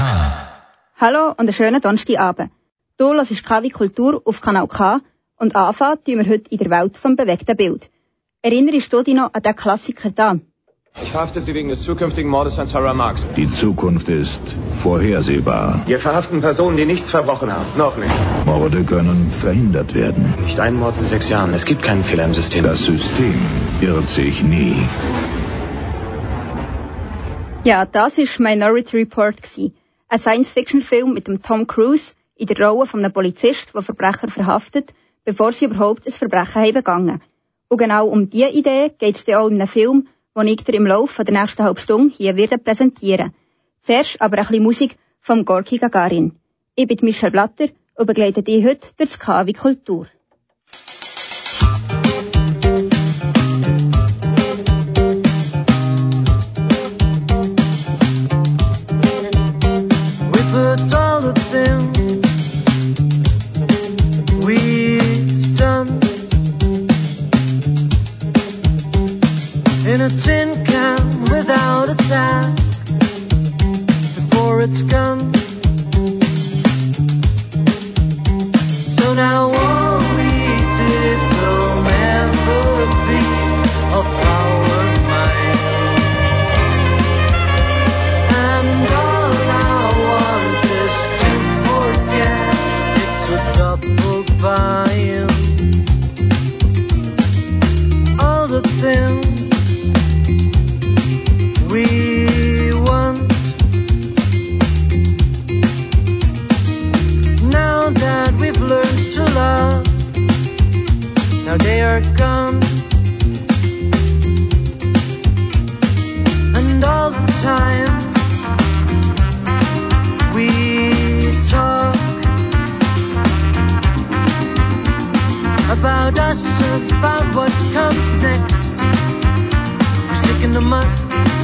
K. Hallo und einen schönen Donnerstagabend. Du hörst KW Kultur auf Kanal K und anfangen tun wir heute in der Welt vom bewegten Bild. Erinnerst du dich noch an den Klassiker da? Ich verhafte Sie wegen des zukünftigen Mordes an Sarah Marks. Die Zukunft ist vorhersehbar. Wir verhaften Personen, die nichts verbrochen haben. Noch nicht. Morde können verhindert werden. Nicht ein Mord in sechs Jahren. Es gibt keinen Fehler im System. Das System irrt sich nie. Ja, das war Minority Report. Gewesen. Ein Science-Fiction-Film mit dem Tom Cruise in der Rolle von einem Polizist, der Verbrecher verhaftet, bevor sie überhaupt ein Verbrechen haben begangen. Und genau um diese Idee geht es auch in einem Film, den ich dir im Laufe der nächsten halben Stunde hier werde präsentieren. Zuerst aber ein bisschen Musik vom Gorki Gagarin. Ich bin Michelle Blatter und begleite dich heute durch das KW Kultur. And all the time we talk about us, about what comes next. We stick in the mud.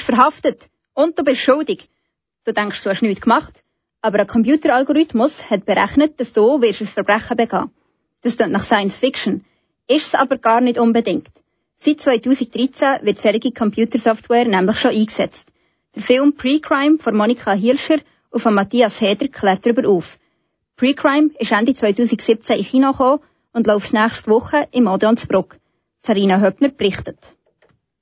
Bist verhaftet und du bist schuldig. Du denkst, du hast nichts gemacht, aber ein Computeralgorithmus hat berechnet, dass du wirst ein Verbrechen begehen. Das klingt nach Science Fiction, ist es aber gar nicht unbedingt. Seit 2013 wird solche Computersoftware nämlich schon eingesetzt. Der Film Pre-Crime von Monika Hirscher und von Matthias Heder klärt darüber auf. Pre-Crime ist Ende 2017 in China gekommen und läuft nächste Woche im Odeonsbruck. Sarina Höppner berichtet.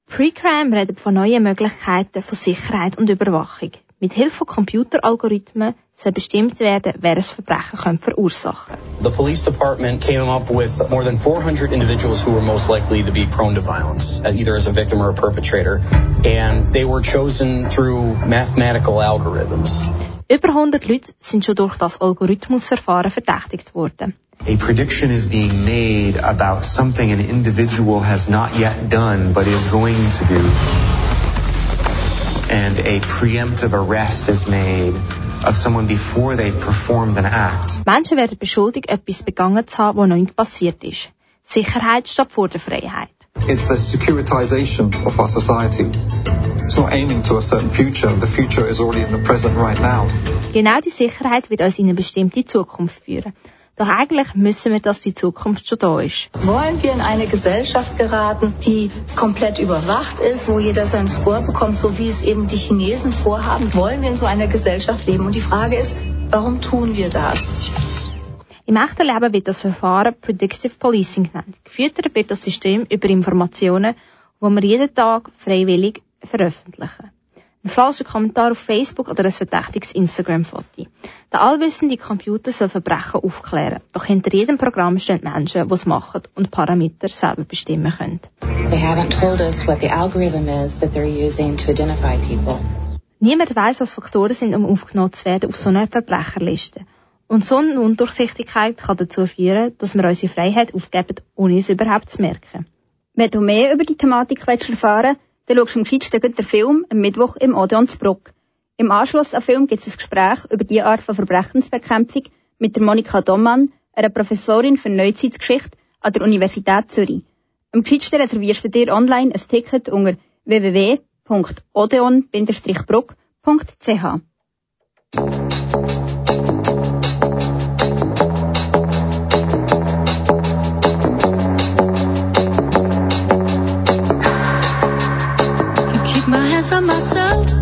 Pre-Crime redet von neuen Möglichkeiten von Sicherheit und Überwachung. Mit Hilfe von Computeralgorithmen soll bestimmt werden, wer ein Verbrechen könnte verursachen The police department came up with more than 400 individuals who were most likely to be prone to violence, uh, either as a victim or a perpetrator, and they were chosen through mathematical algorithms. Über 100 Leute sind schon durch das Algorithmusverfahren verdächtigt worden. A prediction is being made about something an individual has not yet done but is going to do. And a preemptive arrest is made of someone before they've performed an act. Menschen werden beschuldigt, etwas begangen zu haben, was noch nicht passiert ist. Sicherheit statt vor der Freiheit. It's the securitization of our society. It's not aiming to a certain future. The future is already in the present right now. Genau die Sicherheit wird uns in eine bestimmte Zukunft führen. Doch eigentlich müssen wir, dass die Zukunft schon da ist. Wollen wir in eine Gesellschaft geraten, die komplett überwacht ist, wo jeder sein Score bekommt, so wie es eben die Chinesen vorhaben? Wollen wir in so einer Gesellschaft leben? Und die Frage ist, warum tun wir das? Im echten Leben wird das Verfahren Predictive Policing genannt. Gefüttert wird das System über Informationen, die wir jeden Tag freiwillig veröffentlichen. Ein falscher Kommentar auf Facebook oder ein verdächtiges Instagram-Foto. Der allwissende Computer soll Verbrechen aufklären. Doch hinter jedem Programm stehen Menschen, die es machen und Parameter selber bestimmen können. They haven't told us what the algorithm is that they're using to identify people. Niemand weiß, was Faktoren sind, um aufgenommen zu werden auf so einer Verbrecherliste. Und so eine Undurchsichtigkeit kann dazu führen, dass wir unsere Freiheit aufgeben, ohne es überhaupt zu merken. Wenn du mehr über die Thematik willst erfahren dann schaust du am gescheitsten den Film am Mittwoch im Odeonsbruck. Im Anschluss am Film gibt es ein Gespräch über die Art von Verbrechensbekämpfung mit der Monika Dommann, einer Professorin für Neuzeitgeschichte an der Universität Zürich. Am gescheitsten reservierst du dir online ein Ticket unter www.odeon-bruck.ch. keep my hands on myself.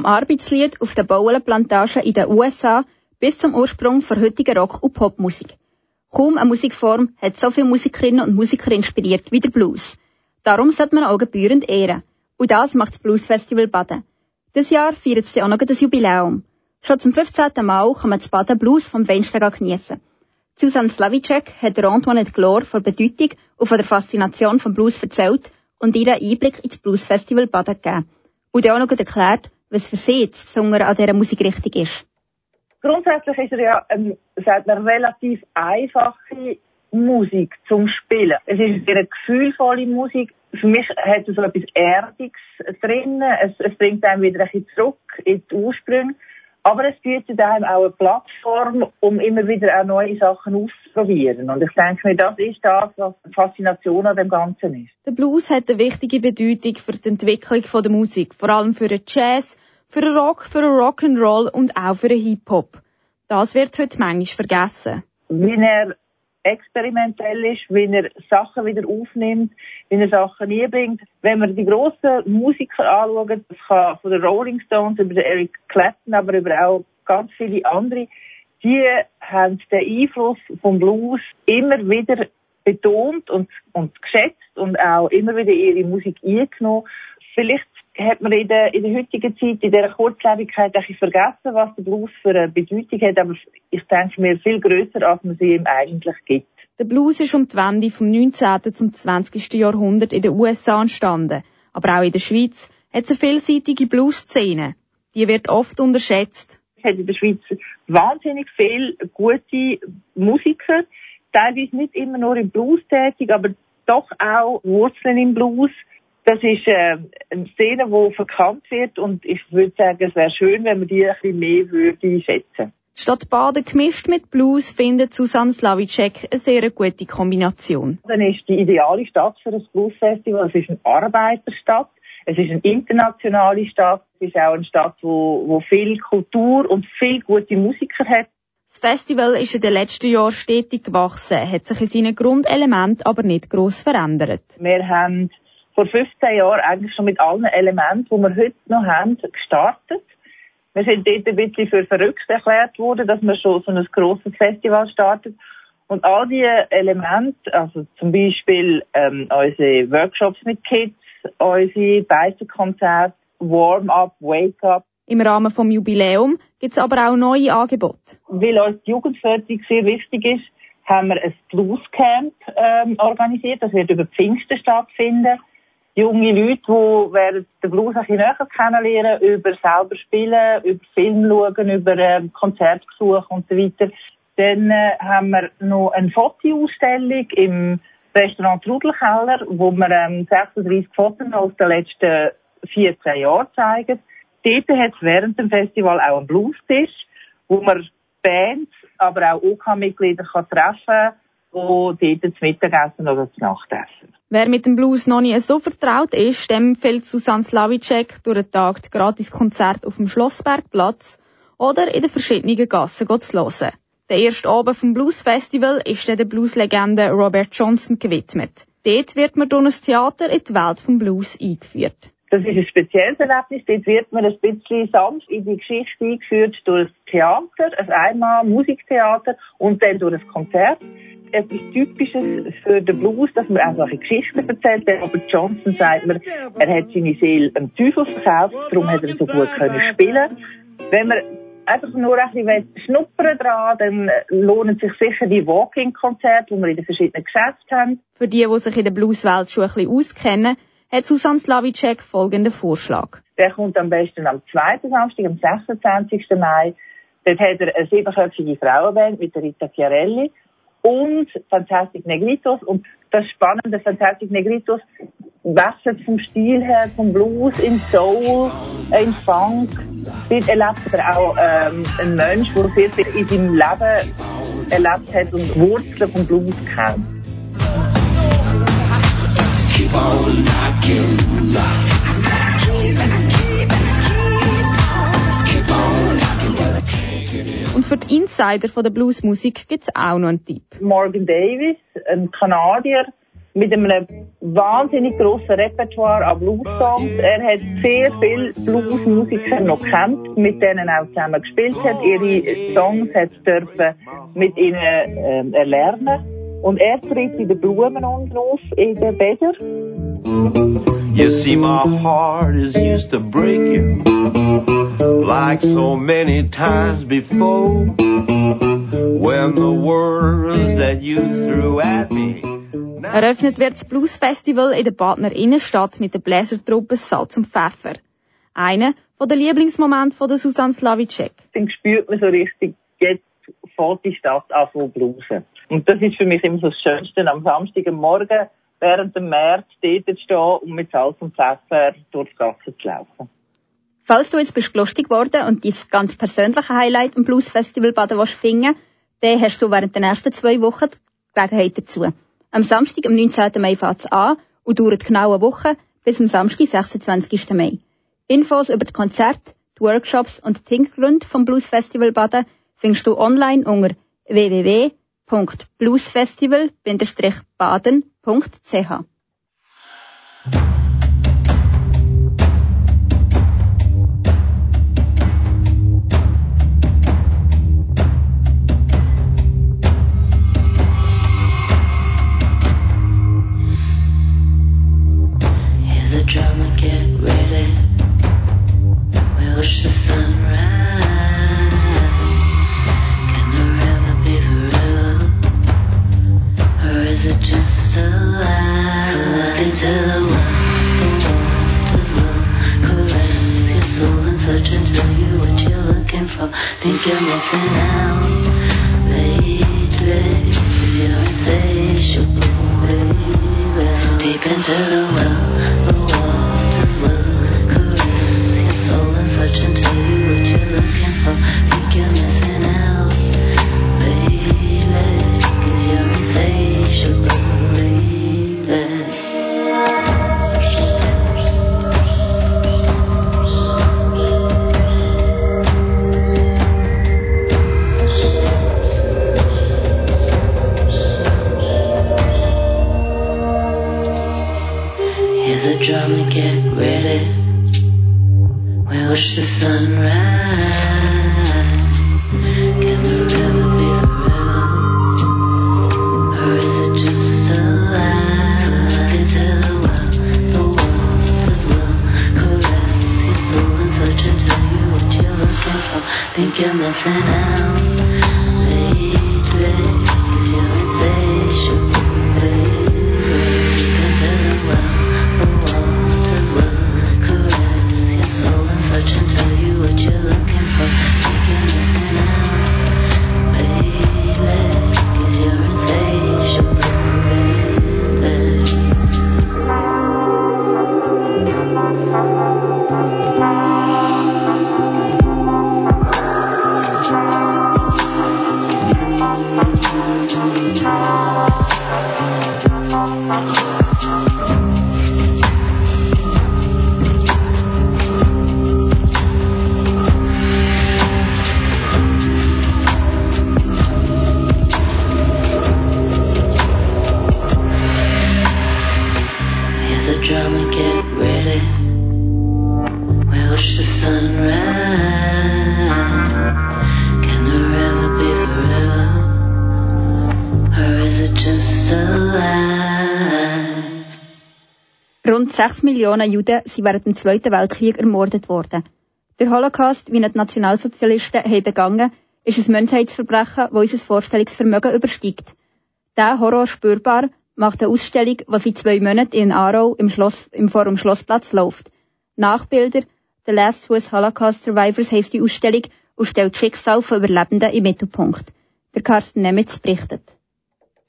Vom Arbeitslied auf der Bauernplantage in den USA bis zum Ursprung der heutigen Rock- und Popmusik. Kaum eine Musikform hat so viele Musikerinnen und Musiker inspiriert wie der Blues. Darum sollte man auch gebührend ehren. Und das macht das Blues Festival Baden. Dieses Jahr feiert es auch noch das Jubiläum. Schon zum 15. Mal kann man das Baden Blues vom Feinsten geniessen. Susan Slavicek hat Antoinette Glor von Bedeutung und von der Faszination vom Blues erzählt und ihr einen Einblick ins Blues Festival Baden gegeben. Und auch noch erklärt, was für sie das Besondere an dieser Musikrichtung ist. Grundsätzlich ist er ja ähm, sagt man, relativ einfache Musik zum Spielen. Es ist eine gefühlvolle Musik. Für mich hat es so etwas Erdiges drin. Es, es bringt einem wieder ein bisschen zurück in die Ursprünge. Aber es bietet einem auch eine Plattform, um immer wieder auch neue Sachen auszuprobieren. Und ich denke mir, das ist das, was die Faszination an dem Ganzen ist. Der Blues hat eine wichtige Bedeutung für die Entwicklung der Musik, vor allem für den Jazz, für den Rock, für den Rock'n'Roll und auch für den Hip-Hop. Das wird heute manchmal vergessen. Wie er experimentell ist, wie er Sachen wieder aufnimmt, wie er Sachen einbringt. Wenn man die grossen Musiker anschaut, das kann von den Rolling Stones über den Eric Clapton, aber über auch ganz viele andere, die haben den Einfluss vom Blues immer wieder betont und, und geschätzt und auch immer wieder ihre Musik eingenommen. Vielleicht hat man in der, in der heutigen Zeit, in dieser Kurzlebigkeit, ein vergessen, was der Blues für eine Bedeutung hat, aber ich denke mir viel grösser, als man sie ihm eigentlich gibt. Der Blues ist um die Wende vom 19. zum 20. Jahrhundert in den USA entstanden. Aber auch in der Schweiz hat es eine vielseitige Blues-Szene. Die wird oft unterschätzt. Es hat in der Schweiz wahnsinnig viele gute Musiker, teilweise nicht immer nur im Blues tätig, aber doch auch Wurzeln im Blues. Das ist äh, eine Szene, die verkannt wird und ich würde sagen, es wäre schön, wenn man die ein bisschen mehr würde schätzen. Die Stadt Baden gemischt mit Blues findet Susanne Slavicek eine sehr gute Kombination. Dann ist die ideale Stadt für das Bluesfestival. Es ist eine Arbeiterstadt. Es ist eine internationale Stadt. Es ist auch eine Stadt, wo, wo viel Kultur und viel gute Musiker hat. Das Festival ist in den letzten Jahren stetig gewachsen, hat sich in seinen Grundelementen aber nicht gross verändert. Wir haben vor 15 Jahren eigentlich schon mit allen Elementen, die wir heute noch haben, gestartet. Wir sind dort ein bisschen für verrückt erklärt worden, dass wir schon so ein grosses Festival startet. Und all diese Elemente, also zum Beispiel ähm, unsere Workshops mit Kids, unsere Beißerkonzerte, Warm-up, Wake-up. Im Rahmen vom Jubiläum gibt es aber auch neue Angebote. Weil uns die Jugendförderung sehr wichtig ist, haben wir ein Bluescamp ähm, organisiert. Das wird über Pfingsten stattfinden junge Leute, die während der Blues ein bisschen näher kennenlernen, über selber spielen, über Film schauen, über ähm, Konzertbesuche und so weiter. Dann äh, haben wir noch eine Fotoausstellung im Restaurant Trudelkeller, wo wir ähm, 36 Fotos aus den letzten 14 Jahren zeigen. Dort hat es während dem Festival auch einen Bluestisch, wo man Bands, aber auch OK-Mitglieder OK treffen kann, die dort zum Mittagessen oder zum Nachtessen. Wer mit dem Blues noch nicht so vertraut ist, dem empfiehlt Susanne Slavicek durch den Tag die Gratiskonzert auf dem Schlossbergplatz oder in den verschiedenen Gassen zu hören. Der erste Abend vom Blues Festival ist der Blueslegende Robert Johnson gewidmet. Dort wird man durch ein Theater in die Welt vom Blues eingeführt. Das ist ein spezielles Erlebnis. Dort wird man ein bisschen sanft in die Geschichte eingeführt durch das Theater, ein einmal Musiktheater und dann durch ein Konzert etwas Typisches für den Blues, dass man einfach eine Geschichte erzählt. Der Robert Johnson sagt mir, er hat seine Seele am Teufel verkauft, darum hat er so gut können spielen. Wenn man einfach nur ein bisschen schnuppern dran, dann lohnen sich sicher die Walking-Konzerte, die wir in den verschiedenen Geschäften haben. Für die, die sich in der Blueswelt schon ein bisschen auskennen, hat Susan Slavicek folgenden Vorschlag. Der kommt am besten am zweiten Samstag, am 26. Mai. Dort hat er eine siebenköpfige Frauenband mit der Rita Chiarelli und Fantastic Negritos. Und das Spannende, Fantastic Negritos wechselt vom Stil her, vom Blues in Soul, in Funk. Dort erlebt er auch ähm, ein Mensch, der sehr viel in seinem Leben erlebt hat und Wurzeln vom Blues kennt. Keep on knocking. Und für die Insider von der Bluesmusik gibt es auch noch einen Tipp. Morgan Davis, ein Kanadier, mit einem wahnsinnig grossen Repertoire an Blues-Songs. Er hat sehr viele Blues-Musiker noch kennt, mit denen auch zusammen gespielt hat. Ihre Songs dürfen mit ihnen ähm, erlernen. Und er tritt in den Blumen auf, in den Bädern. You see, my heart is used to breaking like so many times before. When the words that you threw at me. Eröffnet wird das Blues Festival in der Badner Innenstadt mit der Bläsertruppe Salz und Pfeffer. Einer von den Lieblingsmomenten von der Susanne Slavicek. Dann spürt man so richtig, jetzt fährt die Stadt an zu bluesen. Und das ist für mich immer so das Schönste, am Samstagmorgen während dem März dort zu stehen und mit Salz und Pfeffer durch die Gasse zu laufen. Falls du jetzt bist lustig geworden und dein ganz persönliche Highlight am Blues Festival Baden willst finden, dann hast du während der nächsten zwei Wochen die Gelegenheit dazu. Am Samstag, am 19. Mai fängt es an und dauert genau eine Woche bis am Samstag, 26. Mai. Infos über die Konzerte, die Workshops und die Hintergründe vom Blues Festival Baden findest du online unter www.bluesfestival-baden.ch. Rund 6 Millionen Juden sind während dem Zweiten Weltkrieg ermordet worden. Der Holocaust, wie ihn die Nationalsozialisten haben begangen, ist ein Menschheitsverbrechen, das unser Vorstellungsvermögen übersteigt. Der Horror spürbar macht eine Ausstellung, die seit zwei Monaten in Aarau im, Schloss, im Forum Schlossplatz läuft. Nachbilder, The Last Swiss Holocaust Survivors heisst die Ausstellung und stellt Schicksal von Überlebenden im Mittelpunkt. Der Carsten Nemitz berichtet.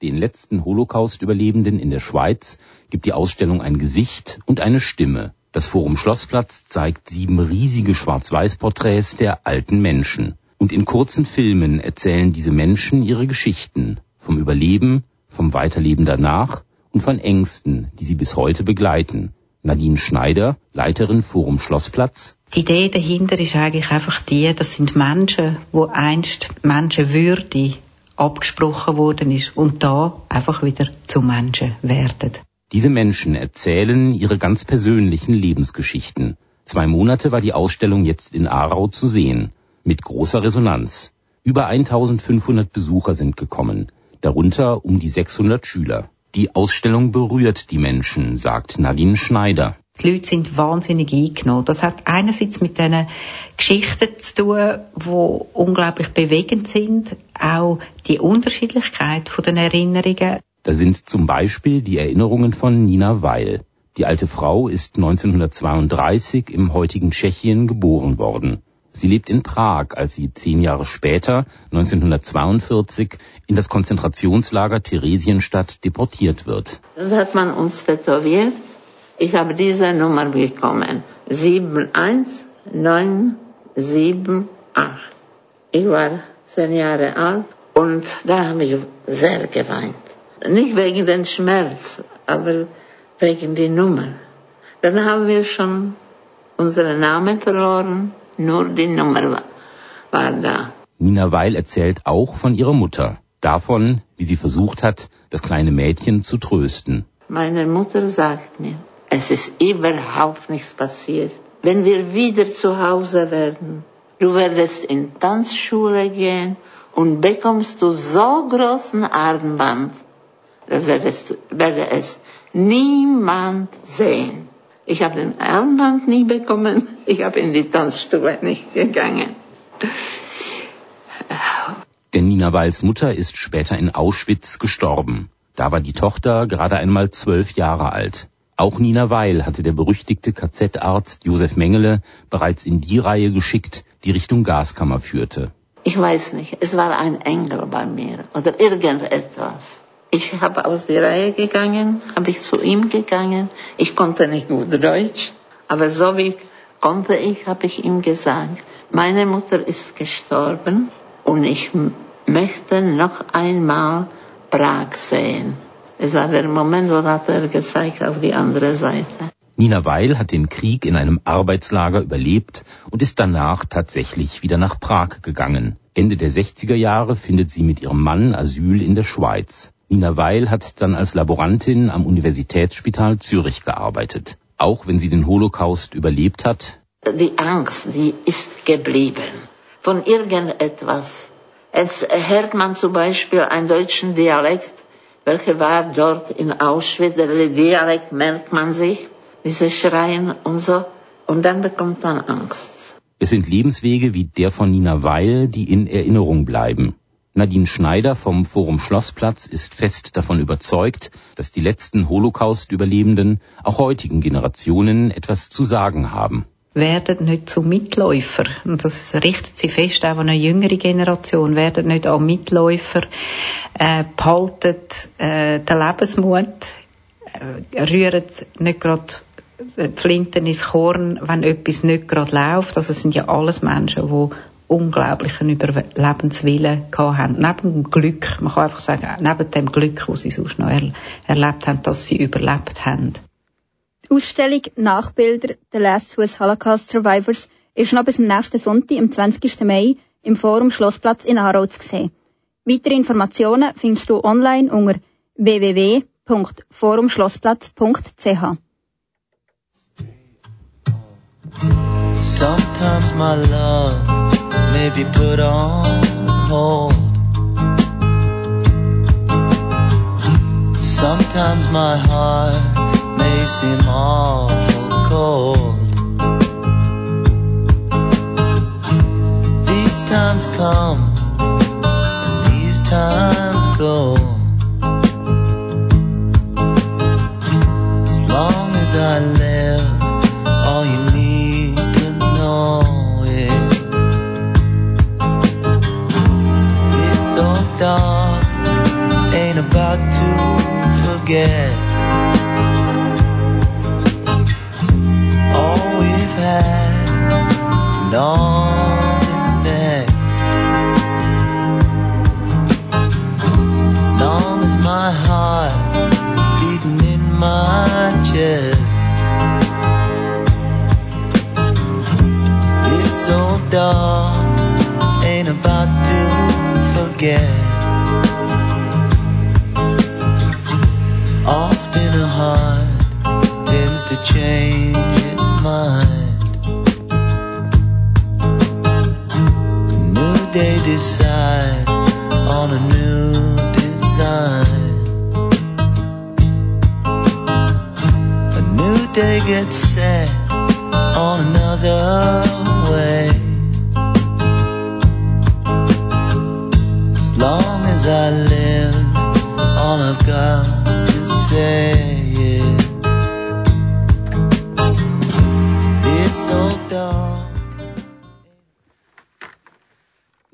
Den letzten Holocaust-Überlebenden in der Schweiz gibt die Ausstellung ein Gesicht und eine Stimme. Das Forum Schlossplatz zeigt sieben riesige Schwarz-Weiß-Porträts der alten Menschen. Und in kurzen Filmen erzählen diese Menschen ihre Geschichten. Vom Überleben, vom Weiterleben danach und von Ängsten, die sie bis heute begleiten. Nadine Schneider, Leiterin Forum Schlossplatz. Die Idee dahinter ist eigentlich einfach die, das sind Menschen, wo einst Menschenwürde abgesprochen worden ist und da einfach wieder zu Menschen werden. Diese Menschen erzählen ihre ganz persönlichen Lebensgeschichten. Zwei Monate war die Ausstellung jetzt in Aarau zu sehen, mit großer Resonanz. Über 1500 Besucher sind gekommen, darunter um die 600 Schüler. Die Ausstellung berührt die Menschen, sagt Nadine Schneider. Die Leute sind wahnsinnig eingenommen. Das hat einerseits mit diesen Geschichten zu tun, die unglaublich bewegend sind, auch die Unterschiedlichkeit von den Erinnerungen. Da sind zum Beispiel die Erinnerungen von Nina Weil. Die alte Frau ist 1932 im heutigen Tschechien geboren worden. Sie lebt in Prag, als sie zehn Jahre später, 1942, in das Konzentrationslager Theresienstadt deportiert wird. Dann hat man uns tätowiert. Ich habe diese Nummer bekommen. 71978. Ich war zehn Jahre alt und da habe ich sehr geweint. Nicht wegen dem Schmerz, aber wegen der Nummer. Dann haben wir schon unseren Namen verloren, nur die Nummer war, war da. Nina Weil erzählt auch von ihrer Mutter, davon, wie sie versucht hat, das kleine Mädchen zu trösten. Meine Mutter sagt mir, es ist überhaupt nichts passiert. Wenn wir wieder zu Hause werden, du werdest in Tanzschule gehen und bekommst du so großen Armband, das werde es, werde es niemand sehen. Ich habe den Armband nie bekommen, ich habe in die Tanzstube nicht gegangen. Denn Nina Weils Mutter ist später in Auschwitz gestorben. Da war die Tochter gerade einmal zwölf Jahre alt. Auch Nina Weil hatte der berüchtigte KZ-Arzt Josef Mengele bereits in die Reihe geschickt, die Richtung Gaskammer führte. Ich weiß nicht, es war ein Engel bei mir oder irgendetwas. Ich habe aus der Reihe gegangen, habe ich zu ihm gegangen. Ich konnte nicht gut Deutsch, aber so wie konnte ich, habe ich ihm gesagt, meine Mutter ist gestorben und ich möchte noch einmal Prag sehen. Es war der Moment, wo hat er gezeigt auf die andere Seite. Nina Weil hat den Krieg in einem Arbeitslager überlebt und ist danach tatsächlich wieder nach Prag gegangen. Ende der 60er Jahre findet sie mit ihrem Mann Asyl in der Schweiz. Nina Weil hat dann als Laborantin am Universitätsspital Zürich gearbeitet. Auch wenn sie den Holocaust überlebt hat. Die Angst, die ist geblieben. Von irgendetwas. Es hört man zum Beispiel einen deutschen Dialekt, welcher war dort in Auschwitz. Der Dialekt merkt man sich, diese Schreien und so. Und dann bekommt man Angst. Es sind Lebenswege wie der von Nina Weil, die in Erinnerung bleiben. Nadine Schneider vom Forum Schlossplatz ist fest davon überzeugt, dass die letzten Holocaust-Überlebenden auch heutigen Generationen etwas zu sagen haben. Werden nicht zu Mitläufer. Und das richtet sich fest auch an eine jüngere Generation. Werden nicht auch Mitläufer, äh, behaltet äh, den Lebensmut, äh, rühren nicht gerade Flinten ins Korn, wenn etwas nicht gerade läuft. Also es sind ja alles Menschen, die unglaublichen Überlebenswillen gehabt haben. Neben dem Glück, man kann einfach sagen, neben dem Glück, das sie sonst noch er erlebt haben, dass sie überlebt haben. Ausstellung Nachbilder The Last Swiss Holocaust Survivors ist noch bis zum nächsten Sonntag, am 20. Mai, im Forum Schlossplatz in Aarau zu sehen. Weitere Informationen findest du online unter www.forumschlossplatz.ch. Sometimes my love may be put on hold. Sometimes my heart seem awful cold. These times come, and these times go. As long as I live, all you need to know is it's so dark, ain't about to forget.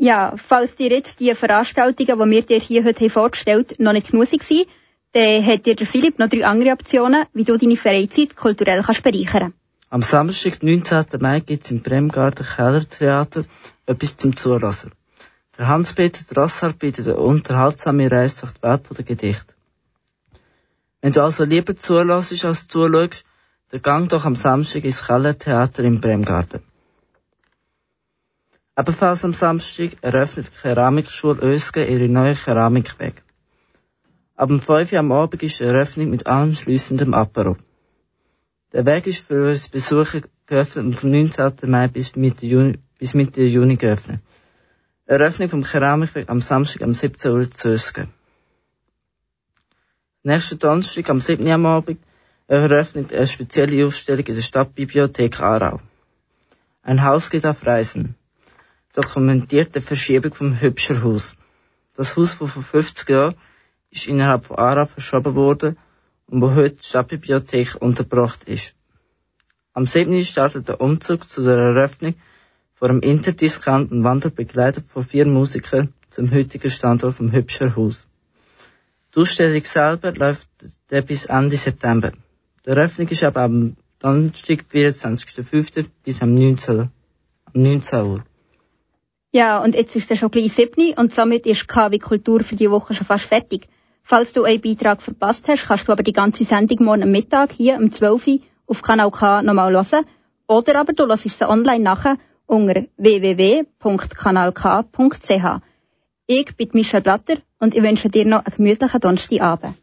Ja, falls dir jetzt die Veranstaltungen, die wir dir hier heute vorgestellt haben, noch nicht genusig waren, dann hat dir der Philipp noch drei andere Optionen, wie du deine Freizeit kulturell kannst bereichern Am Samstag, 19. Mai, gibt es im Bremgarten Kellertheater etwas zum Zulassen. Der Hans-Peter Drassart bietet eine unterhaltsame Reise durch die Welt der Gedichte. Wenn du also lieber zulässt als zuschaust, dann gang doch am Samstag ins Kellertheater im Bremgarten. Ebenfalls am Samstag eröffnet die Keramikschule Ösge ihre neue Keramikweg. Ab dem 5 Uhr am Abend ist die Eröffnung mit anschliessendem Apero. Der Weg ist für uns Besucher geöffnet und vom 19. Mai bis Mitte Juni, bis Mitte Juni geöffnet. Eröffnung vom Keramikweg am Samstag am 17 Uhr zu Ösge. Nächsten Donnerstag am 7. Uhr am Abend eröffnet eine spezielle Ausstellung in der Stadtbibliothek Aarau. Ein Haus geht auf Reisen. Dokumentiert die Verschiebung vom Hübscher Haus. Das Haus, das vor 50 Jahren ist innerhalb von Aarau verschoben worden und wo heute die Stadtbibliothek untergebracht ist. Am 7. startet der Umzug zu der Eröffnung vor einem interdiskanten Wander begleitet von vier Musikern zum heutigen Standort vom Hübscher Haus. Die Ausstellung selber läuft bis Ende September. Die Eröffnung ist aber am Donnerstag, 24.05. bis am 19. am 19 Uhr. Ja, und jetzt ist er schon gleich 7 und somit ist KW Kultur für die Woche schon fast fertig. Falls du einen Beitrag verpasst hast, kannst du aber die ganze Sendung morgen am Mittag hier um 12 Uhr auf Kanal K nochmal hören. Oder aber du hörst sie online nachher unter www.kanalk.ch. Ich bin Michelle Blatter und ich wünsche dir noch einen gemütlichen Donnerstagabend.